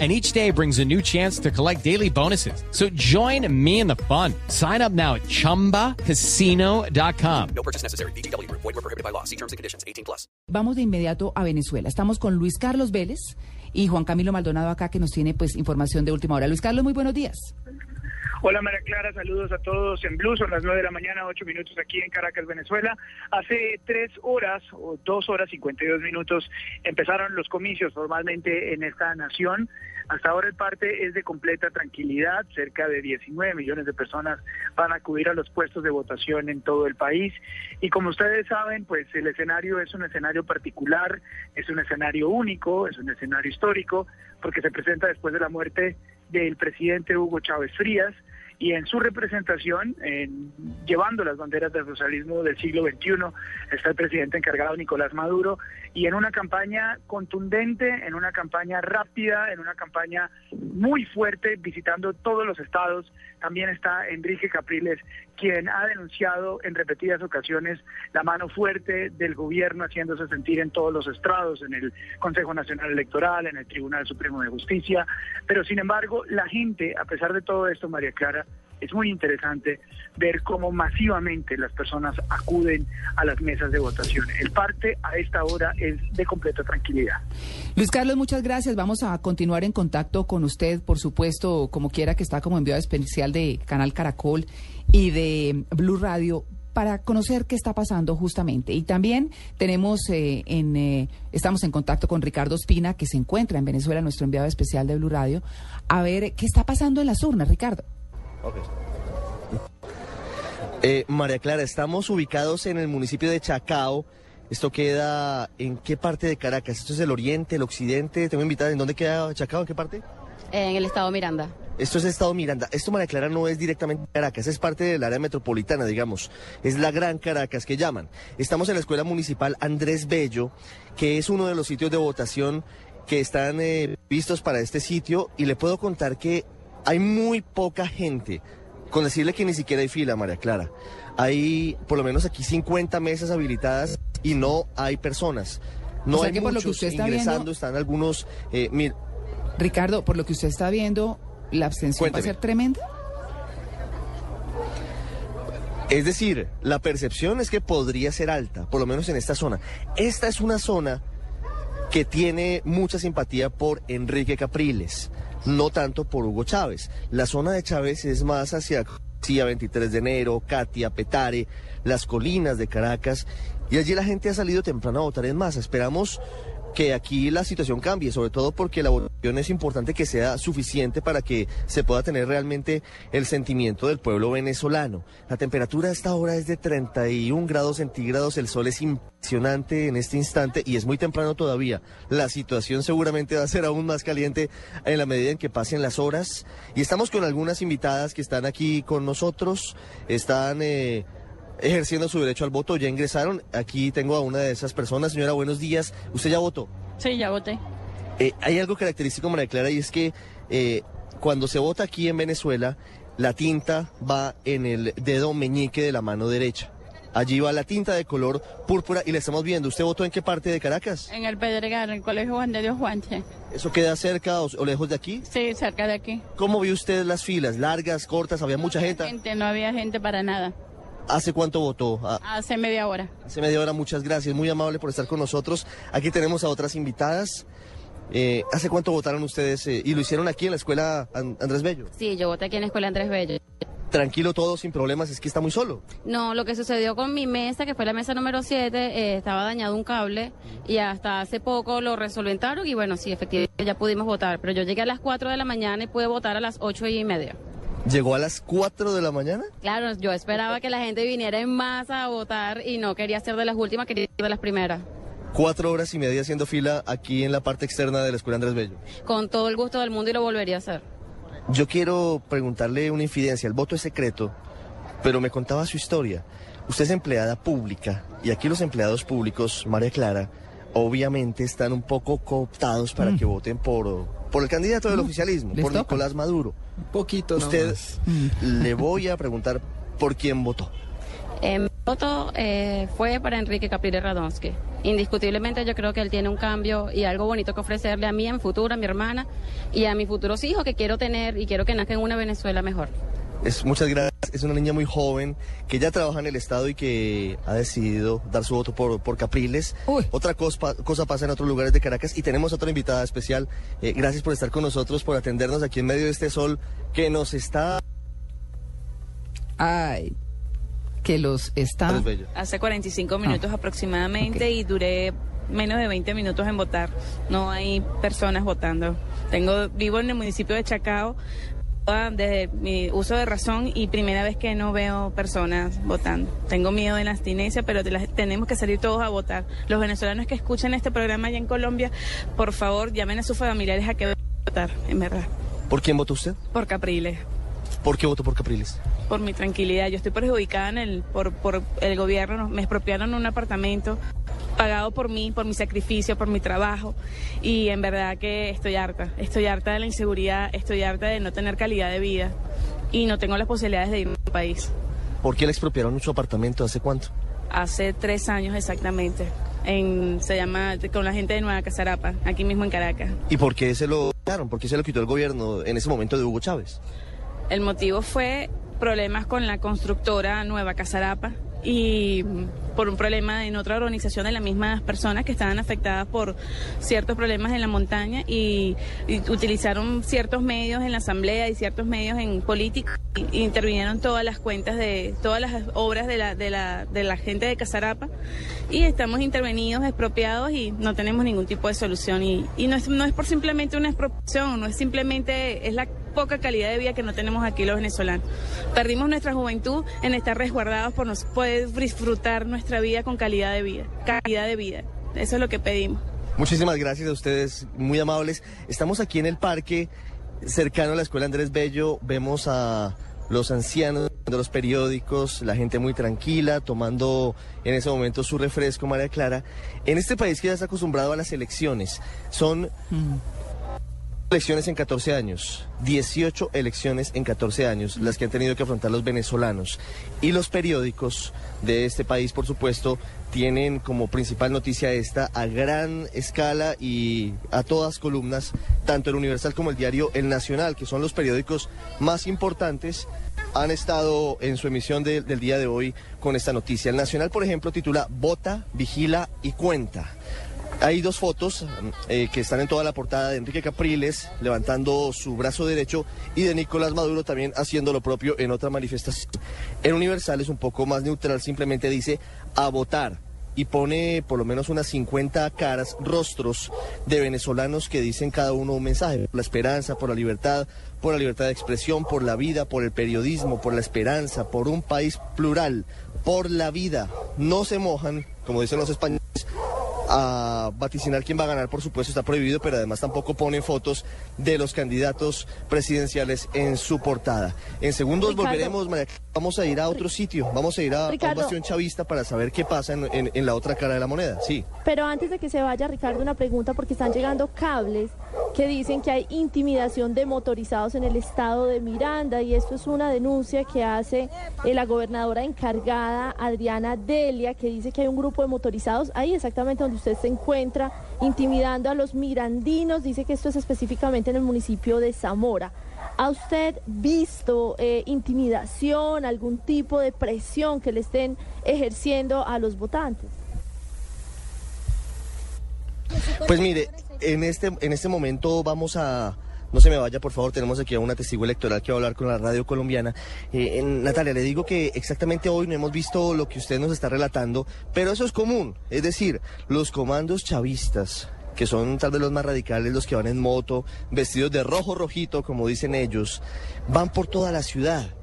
And each day brings a new chance to collect daily bonuses. So join me in the fun. Sign up now at chumbacasino.com. No purchase necessary. BGW. Void were prohibited by law. See terms and conditions. 18 plus. Vamos de inmediato a Venezuela. Estamos con Luis Carlos Vélez y Juan Camilo Maldonado acá que nos tiene pues información de última hora. Luis Carlos, muy buenos días. Hola María Clara, saludos a todos en Blue, son las 9 de la mañana, 8 minutos aquí en Caracas, Venezuela. Hace tres horas o dos horas 52 minutos empezaron los comicios formalmente en esta nación. Hasta ahora el parte es de completa tranquilidad, cerca de 19 millones de personas van a acudir a los puestos de votación en todo el país. Y como ustedes saben, pues el escenario es un escenario particular, es un escenario único, es un escenario histórico, porque se presenta después de la muerte del presidente Hugo Chávez Frías y en su representación, en, llevando las banderas del socialismo del siglo XXI, está el presidente encargado Nicolás Maduro, y en una campaña contundente, en una campaña rápida, en una campaña muy fuerte, visitando todos los estados, también está Enrique Capriles, quien ha denunciado en repetidas ocasiones la mano fuerte del gobierno haciéndose sentir en todos los estrados, en el Consejo Nacional Electoral, en el Tribunal Supremo de Justicia, pero sin embargo la gente, a pesar de todo esto, María Clara, es muy interesante ver cómo masivamente las personas acuden a las mesas de votación. El parte a esta hora es de completa tranquilidad. Luis Carlos, muchas gracias. Vamos a continuar en contacto con usted, por supuesto, como quiera que está como enviado especial de Canal Caracol y de Blue Radio para conocer qué está pasando justamente. Y también tenemos eh, en eh, estamos en contacto con Ricardo Espina, que se encuentra en Venezuela, nuestro enviado especial de Blue Radio, a ver qué está pasando en las urnas, Ricardo. Eh, María Clara, estamos ubicados en el municipio de Chacao. Esto queda en qué parte de Caracas? Esto es el oriente, el occidente. Tengo invitada. ¿En dónde queda Chacao? ¿En qué parte? En el estado Miranda. Esto es Estado Miranda. Esto, María Clara, no es directamente Caracas, es parte del área metropolitana, digamos. Es la Gran Caracas que llaman. Estamos en la Escuela Municipal Andrés Bello, que es uno de los sitios de votación que están eh, vistos para este sitio. Y le puedo contar que hay muy poca gente. Con decirle que ni siquiera hay fila, María Clara. Hay por lo menos aquí 50 mesas habilitadas y no hay personas. No O sea hay que por lo que usted está ingresando, viendo- están algunos... eh, Ricardo, por lo que usted está viendo, la abstención va a Cuénteme. ser tremenda. Es decir, la percepción es que podría ser alta, por lo menos en esta zona. Esta es una zona que tiene mucha simpatía por Enrique Capriles, no tanto por Hugo Chávez. La zona de Chávez es más hacia García 23 de enero, Katia, Petare, las colinas de Caracas, y allí la gente ha salido temprano a votar en masa. Esperamos que aquí la situación cambie, sobre todo porque la votación es importante que sea suficiente para que se pueda tener realmente el sentimiento del pueblo venezolano. La temperatura a esta hora es de 31 grados centígrados, el sol es impresionante en este instante y es muy temprano todavía. La situación seguramente va a ser aún más caliente en la medida en que pasen las horas. Y estamos con algunas invitadas que están aquí con nosotros, están... eh, ejerciendo su derecho al voto, ya ingresaron. Aquí tengo a una de esas personas. Señora, buenos días. ¿Usted ya votó? Sí, ya voté. Eh, hay algo característico, María Clara, y es que eh, cuando se vota aquí en Venezuela, la tinta va en el dedo meñique de la mano derecha. Allí va la tinta de color púrpura y la estamos viendo. ¿Usted votó en qué parte de Caracas? En el Pedregal, en el Colegio Juan de Dios Juanche. ¿Eso queda cerca o, o lejos de aquí? Sí, cerca de aquí. ¿Cómo vio usted las filas? ¿Largas, cortas? ¿Había mucha gente? Gente, no había gente para nada. ¿Hace cuánto votó? Ah, Hace media hora. Hace media hora, muchas gracias, muy amable por estar con nosotros. Aquí tenemos a otras invitadas. Eh, ¿Hace cuánto votaron ustedes? eh, y lo hicieron aquí en la escuela An- Andrés Bello. Sí, yo voté aquí en la Escuela Andrés Bello. Tranquilo todo, sin problemas, es que está muy solo. No, lo que sucedió con mi mesa, que fue la mesa número 7, estaba dañado un cable y hasta hace poco lo resolventaron y bueno, sí, efectivamente ya pudimos votar. Pero yo llegué a las 4 de la mañana y pude votar a las 8 y media. Llegó a las 4 de la mañana. Claro, yo esperaba que la gente viniera en masa a votar y no quería ser de las últimas, quería ser de las primeras. Cuatro horas y media haciendo fila aquí en la parte externa de la escuela Andrés Bello. Con todo el gusto del mundo y lo volvería a hacer. Yo quiero preguntarle una infidencia. El voto es secreto, pero me contaba su historia. Usted es empleada pública y aquí los empleados públicos, María Clara, obviamente están un poco cooptados para que voten por, por el candidato del oficialismo, les por toca. Nicolás Maduro. Un poquito Usted nomás. le voy a preguntar por quién votó. Eh, mi voto eh, fue para Enrique Capriles Radonsky. Indiscutiblemente yo creo que él tiene un cambio y algo bonito que ofrecerle a mí en futuro, a mi hermana y a mis futuros hijos que quiero tener y quiero que nazcan en una Venezuela mejor. Es, muchas gracias. Es una niña muy joven que ya trabaja en el Estado y que ha decidido dar su voto por, por Capriles. Uy. Otra cosa, cosa pasa en otros lugares de Caracas y tenemos otra invitada especial. Eh, gracias por estar con nosotros, por atendernos aquí en medio de este sol que nos está... Ay, que los está... Hace 45 minutos Ah, aproximadamente y duré menos de 20 minutos en votar. No hay personas votando. Tengo vivo en el municipio de Chacao desde mi uso de razón y primera vez que no veo personas votando. Tengo miedo de la abstinencia, pero tenemos que salir todos a votar. Los venezolanos que escuchan este programa allá en Colombia, por favor, llamen a sus familiares a que votar, en verdad. ¿Por quién votó usted? Por Capriles. ¿Por qué votó por Capriles? por mi tranquilidad. Yo estoy perjudicada en el, por, por el gobierno. Me expropiaron un apartamento pagado por mí, por mi sacrificio, por mi trabajo. Y en verdad que estoy harta. Estoy harta de la inseguridad, estoy harta de no tener calidad de vida. Y no tengo las posibilidades de irme a mi país. ¿Por qué le expropiaron su apartamento? ¿Hace cuánto? Hace tres años exactamente. En, se llama con la gente de Nueva Casarapa, aquí mismo en Caracas. ¿Y por qué se lo quitaron? ¿Por qué se lo quitó el gobierno en ese momento de Hugo Chávez? El motivo fue problemas con la constructora Nueva Casarapa y mm, por un problema en otra organización de las mismas personas que estaban afectadas por ciertos problemas en la montaña y, y utilizaron ciertos medios en la asamblea y ciertos medios en política y, intervinieron todas las cuentas de todas las obras de la, de la, de la gente de Casarapa y estamos intervenidos, expropiados y no tenemos ningún tipo de solución y, y no, es, no es por simplemente una expropiación, no es simplemente, es la poca calidad de vida que no tenemos aquí los venezolanos. Perdimos nuestra juventud en estar resguardados por no poder disfrutar nuestra vida con calidad de vida, calidad de vida. Eso es lo que pedimos. Muchísimas gracias a ustedes, muy amables. Estamos aquí en el parque, cercano a la Escuela Andrés Bello. Vemos a los ancianos de los periódicos, la gente muy tranquila, tomando en ese momento su refresco, María Clara. En este país que ya está acostumbrado a las elecciones, son elecciones en 14 años, 18 elecciones en 14 años, las que han tenido que afrontar los venezolanos. Y los periódicos de este país, por supuesto, tienen como principal noticia esta a gran escala y a todas columnas, tanto el Universal como el diario El Nacional, que son los periódicos más importantes, han estado en su emisión de- del día de hoy con esta noticia. El Nacional, por ejemplo, titula Vota, Vigila y Cuenta. Hay dos fotos eh, que están en toda la portada de Enrique Capriles levantando su brazo derecho y de Nicolás Maduro también haciendo lo propio en otra manifestación. En Universal es un poco más neutral, simplemente dice a votar y pone por lo menos unas 50 caras, rostros de venezolanos que dicen cada uno un mensaje, por la esperanza, por la libertad, por la libertad de expresión, por la vida, por el periodismo, por la esperanza, por un país plural, por la vida. No se mojan, como dicen los españoles, a vaticinar quién va a ganar, por supuesto, está prohibido, pero además tampoco ponen fotos de los candidatos presidenciales en su portada. En segundos Ricardo. volveremos, María vamos a ir a otro sitio, vamos a ir a, a un Ricardo. bastión chavista para saber qué pasa en, en- en la otra cara de la moneda. Sí. Pero antes de que se vaya, Ricardo, una pregunta porque están llegando cables que dicen que hay intimidación de motorizados en el estado de Miranda y esto es una denuncia que hace eh, la gobernadora encargada Adriana Delia que dice que hay un grupo de motorizados ahí exactamente donde usted se encuentra intimidando a los mirandinos, dice que esto es específicamente en el municipio de Zamora. ¿Ha usted visto eh, intimidación, algún tipo de presión que le estén ejerciendo a los votantes? Pues mire, en este, en este momento vamos a... No se me vaya, por favor, tenemos aquí a una testigo electoral que va a hablar con la radio colombiana. Eh, en- Natalia, le digo que exactamente hoy no hemos visto lo que usted nos está relatando, pero eso es común. Es decir, los comandos chavistas, que son tal vez los más radicales, los que van en moto, vestidos de rojo rojito, como dicen ellos, van por toda la ciudad.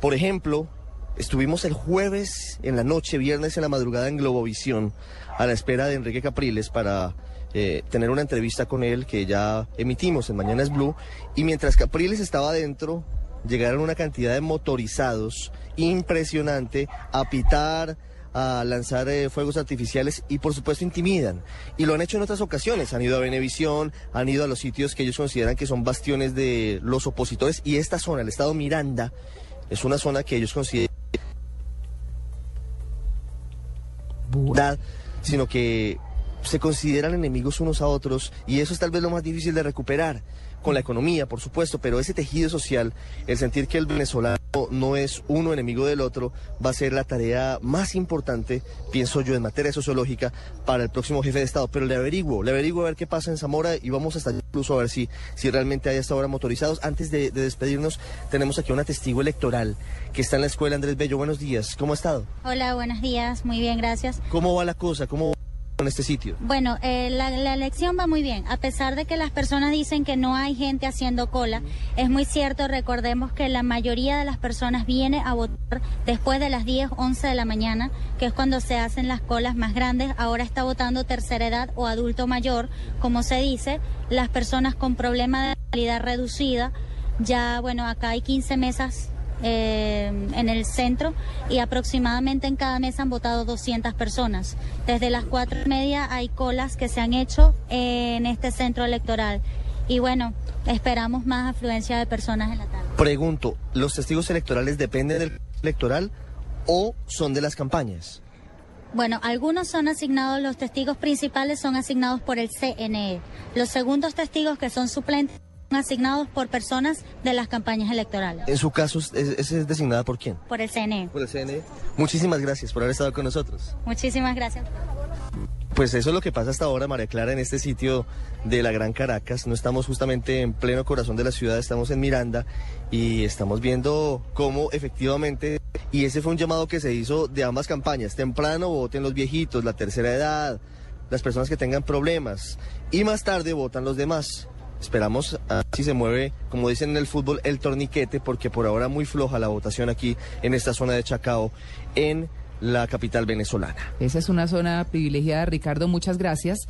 Por ejemplo, Estuvimos el jueves en la noche, viernes en la madrugada en Globovisión, a la espera de Enrique Capriles para eh, tener una entrevista con él que ya emitimos en Mañanas Blue. Y mientras Capriles estaba adentro, llegaron una cantidad de motorizados impresionante a pitar, a lanzar eh, fuegos artificiales y por supuesto intimidan. Y lo han hecho en otras ocasiones. Han ido a Venevisión, han ido a los sitios que ellos consideran que son bastiones de los opositores. Y esta zona, el estado Miranda, es una zona que ellos consideran sino que se consideran enemigos unos a otros y eso es tal vez lo más difícil de recuperar con la economía, por supuesto, pero ese tejido social, el sentir que el venezolano no es uno enemigo del otro, va a ser la tarea más importante, pienso yo, en materia sociológica para el próximo jefe de Estado. Pero le averiguo, le averiguo a ver qué pasa en Zamora y vamos hasta incluso a ver si, si realmente hay hasta ahora motorizados. Antes de, de despedirnos, tenemos aquí a una testigo electoral que está en la escuela, Andrés Bello. Buenos días, ¿cómo ha estado? Hola, buenos días, muy bien, gracias. ¿Cómo va la cosa? ¿Cómo va en este sitio? Bueno, eh, la, la elección va muy bien. A pesar de que las personas dicen que no hay gente haciendo cola, es muy cierto, recordemos que la mayoría de las personas viene a votar después de las 10, 11 de la mañana, que es cuando se hacen las colas más grandes. Ahora está votando tercera edad o adulto mayor, como se dice, las personas con problema de calidad reducida. Ya, bueno, acá hay 15 mesas eh, en el centro y aproximadamente en cada mesa han votado 200 personas. Desde las cuatro y media hay colas que se han hecho en este centro electoral y bueno, esperamos más afluencia de personas en la tarde. Pregunto, ¿los testigos electorales dependen del electoral o son de las campañas? Bueno, algunos son asignados, los testigos principales son asignados por el CNE. Los segundos testigos que son suplentes asignados por personas de las campañas electorales. En su caso, ¿es, es- es designada por quién? Por el CNE. Por el CNE. Muchísimas gracias por haber estado con nosotros. Muchísimas gracias. Pues eso es lo que pasa hasta ahora, María Clara, en este sitio de la Gran Caracas. No estamos justamente en pleno corazón de la ciudad, estamos en Miranda y estamos viendo cómo efectivamente, y ese fue un llamado que se hizo de ambas campañas, temprano voten los viejitos, la tercera edad, las personas que tengan problemas, y más tarde votan los demás. Esperamos a si se mueve, como dicen en el fútbol, el torniquete, porque por ahora muy floja la votación aquí en esta zona de Chacao, en la capital venezolana. Esa es una zona privilegiada, Ricardo. Muchas gracias.